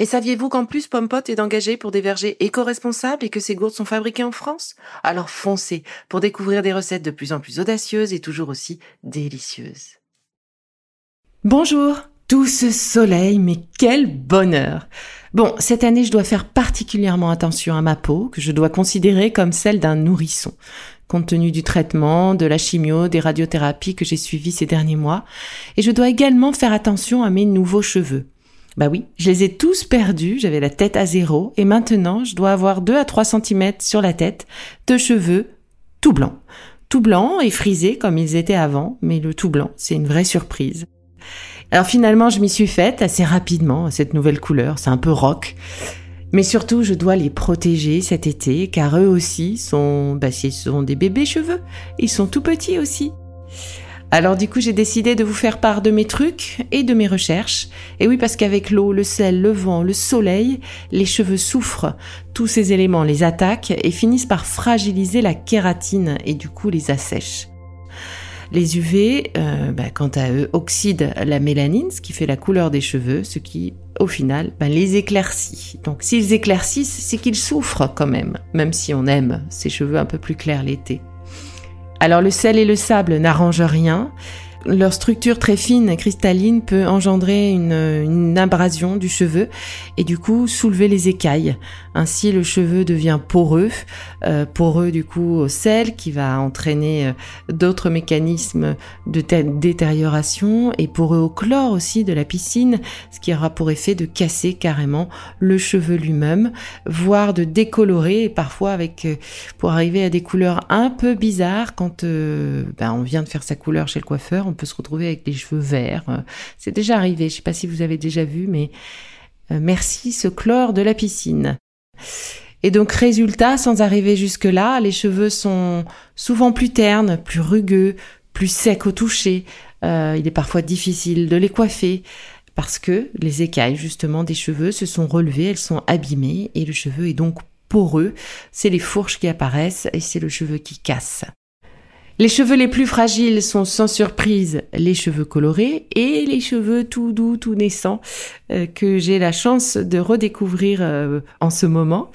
Et saviez-vous qu'en plus Pompot est engagé pour des vergers éco-responsables et que ces gourdes sont fabriquées en France? Alors foncez pour découvrir des recettes de plus en plus audacieuses et toujours aussi délicieuses. Bonjour tout ce soleil, mais quel bonheur Bon, cette année, je dois faire particulièrement attention à ma peau, que je dois considérer comme celle d'un nourrisson, compte tenu du traitement, de la chimio, des radiothérapies que j'ai suivies ces derniers mois, et je dois également faire attention à mes nouveaux cheveux. Bah oui, je les ai tous perdus, j'avais la tête à zéro, et maintenant je dois avoir 2 à 3 cm sur la tête de cheveux tout blancs. Tout blanc et frisés comme ils étaient avant, mais le tout blanc, c'est une vraie surprise. Alors finalement, je m'y suis faite assez rapidement à cette nouvelle couleur, c'est un peu rock. Mais surtout, je dois les protéger cet été, car eux aussi sont, bah, ce sont des bébés cheveux. Ils sont tout petits aussi. Alors du coup, j'ai décidé de vous faire part de mes trucs et de mes recherches. Et oui, parce qu'avec l'eau, le sel, le vent, le soleil, les cheveux souffrent. Tous ces éléments les attaquent et finissent par fragiliser la kératine et du coup les assèchent. Les UV, euh, bah, quant à eux, oxydent la mélanine, ce qui fait la couleur des cheveux, ce qui, au final, bah, les éclaircit. Donc s'ils éclaircissent, c'est qu'ils souffrent quand même, même si on aime ces cheveux un peu plus clairs l'été. Alors le sel et le sable n'arrangent rien. Leur structure très fine, cristalline, peut engendrer une, une, abrasion du cheveu et du coup soulever les écailles. Ainsi, le cheveu devient poreux, euh, poreux du coup au sel qui va entraîner euh, d'autres mécanismes de détérioration et poreux au chlore aussi de la piscine, ce qui aura pour effet de casser carrément le cheveu lui-même, voire de décolorer et parfois avec euh, pour arriver à des couleurs un peu bizarres quand ben, on vient de faire sa couleur chez le coiffeur on peut se retrouver avec des cheveux verts. Euh, c'est déjà arrivé, je ne sais pas si vous avez déjà vu, mais euh, merci ce chlore de la piscine. Et donc résultat, sans arriver jusque-là, les cheveux sont souvent plus ternes, plus rugueux, plus secs au toucher. Euh, il est parfois difficile de les coiffer parce que les écailles justement des cheveux se sont relevées, elles sont abîmées et le cheveu est donc poreux. C'est les fourches qui apparaissent et c'est le cheveu qui casse. Les cheveux les plus fragiles sont sans surprise les cheveux colorés et les cheveux tout doux, tout naissants euh, que j'ai la chance de redécouvrir euh, en ce moment.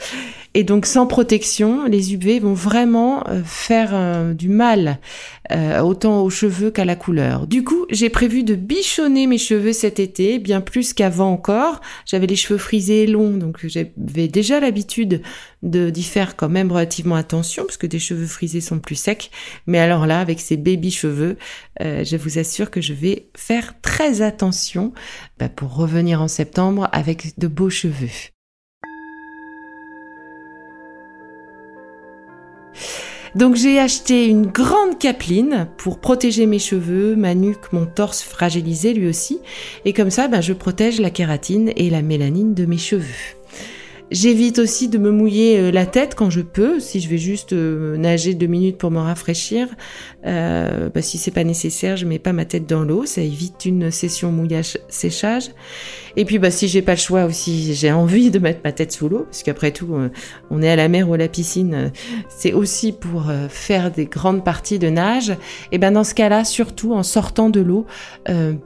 Et donc sans protection, les UV vont vraiment euh, faire euh, du mal euh, autant aux cheveux qu'à la couleur. Du coup, j'ai prévu de bichonner mes cheveux cet été, bien plus qu'avant encore. J'avais les cheveux frisés et longs, donc j'avais déjà l'habitude de d'y faire quand même relativement attention, parce que des cheveux frisés sont plus secs. Mais alors là, avec ces baby cheveux, je vous assure que je vais faire très attention bah, pour revenir en septembre avec de beaux cheveux. Donc j'ai acheté une grande capeline pour protéger mes cheveux, ma nuque, mon torse fragilisé lui aussi. Et comme ça, ben, je protège la kératine et la mélanine de mes cheveux. J'évite aussi de me mouiller euh, la tête quand je peux. Si je vais juste euh, nager deux minutes pour me rafraîchir, euh, bah, si c'est pas nécessaire, je mets pas ma tête dans l'eau. Ça évite une session mouillage-séchage. Et puis, bah, si j'ai pas le choix aussi, j'ai envie de mettre ma tête sous l'eau, parce qu'après tout, euh, on est à la mer ou à la piscine, c'est aussi pour faire des grandes parties de nage. Et ben dans ce cas-là, surtout en sortant de l'eau,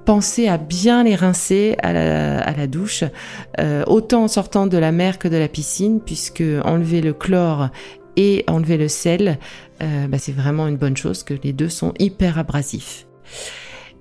pensez à bien les rincer à la, douche, autant en sortant de la mer que de la piscine, puisque enlever le chlore et enlever le sel, euh, bah, c'est vraiment une bonne chose, que les deux sont hyper abrasifs.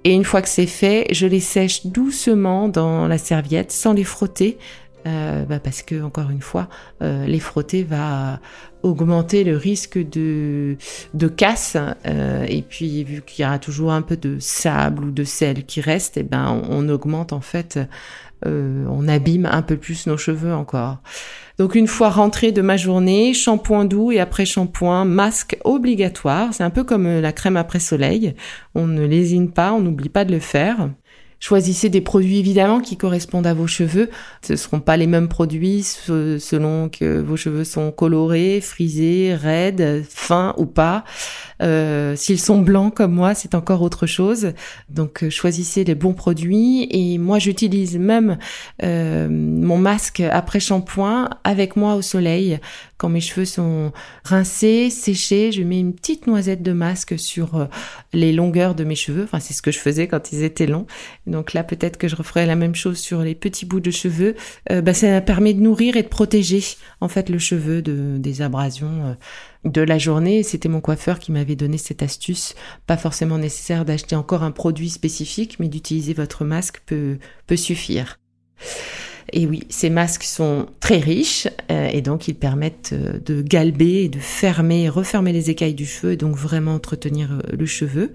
Et une fois que c'est fait, je les sèche doucement dans la serviette, sans les frotter, euh, bah parce que encore une fois, euh, les frotter va augmenter le risque de de casse. Euh, et puis vu qu'il y aura toujours un peu de sable ou de sel qui reste, et eh ben on, augmente en fait, on abîme un peu plus nos cheveux encore. Donc une fois rentrée de ma journée, shampoing doux et après shampoing, masque obligatoire. C'est un peu comme la crème après soleil. On ne lésine pas, on n'oublie pas de le faire. Choisissez des produits évidemment qui correspondent à vos cheveux. Ce ne seront pas les mêmes produits selon que vos cheveux sont colorés, frisés, raides, fins ou pas. Euh, S'ils sont blancs comme moi, c'est encore autre chose. Donc euh, choisissez les bons produits. Et moi, j'utilise même euh, mon masque après shampoing avec moi au soleil. Quand mes cheveux sont rincés, séchés, je mets une petite noisette de masque sur euh, les longueurs de mes cheveux. Enfin, c'est ce que je faisais quand ils étaient longs. Donc là, peut-être que je referai la même chose sur les petits bouts de cheveux. Euh, bah, ça permet de nourrir et de protéger en fait le cheveu de, des abrasions de la journée. C'était mon coiffeur qui m'avait donné cette astuce. Pas forcément nécessaire d'acheter encore un produit spécifique, mais d'utiliser votre masque peut, peut suffire. Et oui, ces masques sont très riches euh, et donc ils permettent euh, de galber et de fermer refermer les écailles du cheveu et donc vraiment entretenir euh, le cheveu.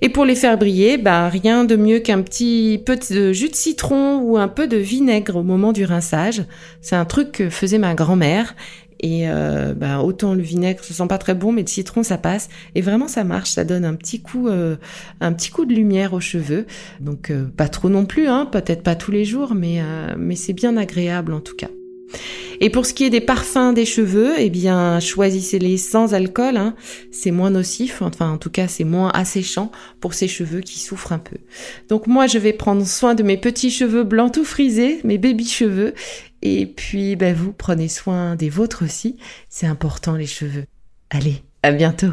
Et pour les faire briller, bah rien de mieux qu'un petit peu de jus de citron ou un peu de vinaigre au moment du rinçage. C'est un truc que faisait ma grand-mère et euh, bah, autant le vinaigre, ça sent pas très bon, mais le citron, ça passe. Et vraiment, ça marche. Ça donne un petit coup, euh, un petit coup de lumière aux cheveux. Donc euh, pas trop non plus, hein, peut-être pas tous les jours, mais mais c'est bien agréable en tout cas. Et pour ce qui est des parfums des cheveux, eh bien, choisissez-les sans alcool. Hein. C'est moins nocif, enfin en tout cas c'est moins asséchant pour ces cheveux qui souffrent un peu. Donc moi, je vais prendre soin de mes petits cheveux blancs tout frisés, mes baby cheveux. Et puis, ben, vous prenez soin des vôtres aussi. C'est important les cheveux. Allez, à bientôt.